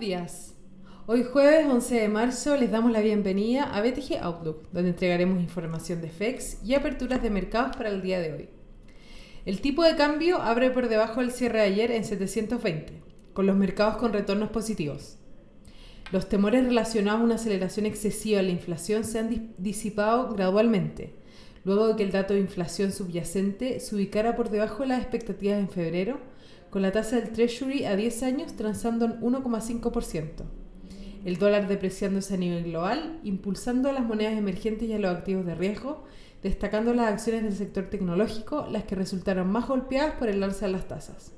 días. Hoy jueves 11 de marzo les damos la bienvenida a BTG Outlook, donde entregaremos información de FEX y aperturas de mercados para el día de hoy. El tipo de cambio abre por debajo del cierre de ayer en 720, con los mercados con retornos positivos. Los temores relacionados a una aceleración excesiva de la inflación se han disipado gradualmente, luego de que el dato de inflación subyacente se ubicara por debajo de las expectativas en febrero, con la tasa del Treasury a 10 años transando en 1,5%. El dólar depreciándose a nivel global, impulsando a las monedas emergentes y a los activos de riesgo, destacando las acciones del sector tecnológico, las que resultaron más golpeadas por el alza de las tasas.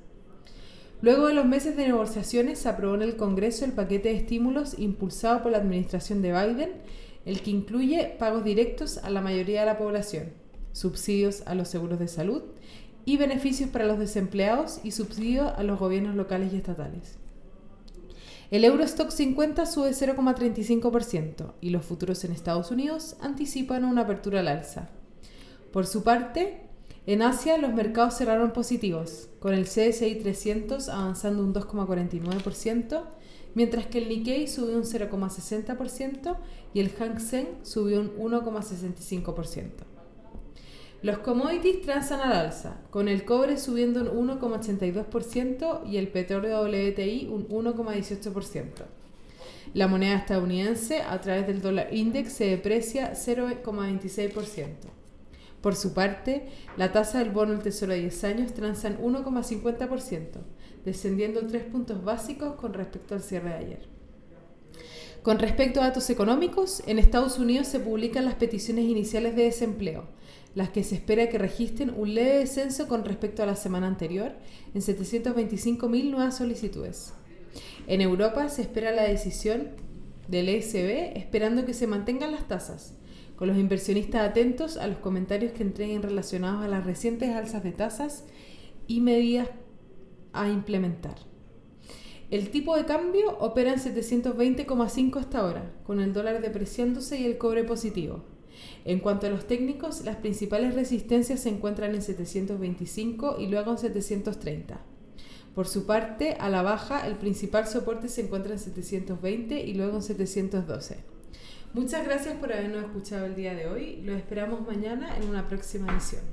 Luego de los meses de negociaciones, se aprobó en el Congreso el paquete de estímulos impulsado por la administración de Biden, el que incluye pagos directos a la mayoría de la población, subsidios a los seguros de salud y beneficios para los desempleados y subsidios a los gobiernos locales y estatales. El Eurostock 50 sube 0,35% y los futuros en Estados Unidos anticipan una apertura al alza. Por su parte, en Asia los mercados cerraron positivos, con el CSI 300 avanzando un 2,49%, mientras que el Nikkei subió un 0,60% y el Hang Seng subió un 1,65%. Los commodities transan al alza, con el cobre subiendo un 1,82% y el petróleo WTI un 1,18%. La moneda estadounidense a través del dólar index se deprecia 0,26%. Por su parte, la tasa del bono del Tesoro de 10 años transa en 1,50%, descendiendo 3 puntos básicos con respecto al cierre de ayer. Con respecto a datos económicos, en Estados Unidos se publican las peticiones iniciales de desempleo, las que se espera que registren un leve descenso con respecto a la semana anterior, en 725.000 nuevas solicitudes. En Europa se espera la decisión del ECB esperando que se mantengan las tasas, con los inversionistas atentos a los comentarios que entreguen relacionados a las recientes alzas de tasas y medidas a implementar. El tipo de cambio opera en 720,5 hasta ahora, con el dólar depreciándose y el cobre positivo. En cuanto a los técnicos, las principales resistencias se encuentran en 725 y luego en 730. Por su parte, a la baja, el principal soporte se encuentra en 720 y luego en 712. Muchas gracias por habernos escuchado el día de hoy. Los esperamos mañana en una próxima edición.